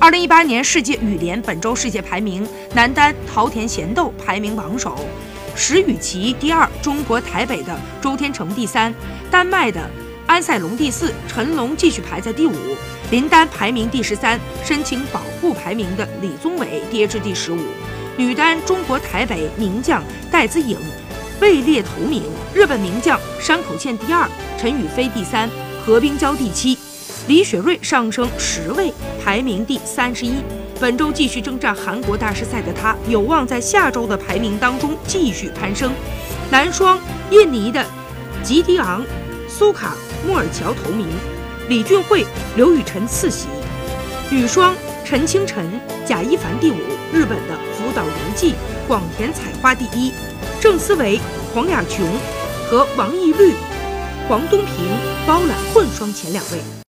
二零一八年世界羽联本周世界排名，男单桃田贤斗排名榜首，石宇奇第二，中国台北的周天成第三，丹麦的安塞龙第四，陈龙继续排在第五。林丹排名第十三，申请保护排名的李宗伟跌至第十五。女单中国台北名将戴资颖位列头名，日本名将山口茜第二，陈雨菲第三，何冰娇第七，李雪芮上升十位，排名第三十一。本周继续征战韩国大师赛的她，有望在下周的排名当中继续攀升。男双印尼的吉迪昂苏卡莫尔乔头名。李俊慧、刘雨辰次席，女双陈清晨、贾一凡第五，日本的福岛由纪、广田彩花第一，郑思维、黄雅琼和王懿律、黄东萍包揽混双前两位。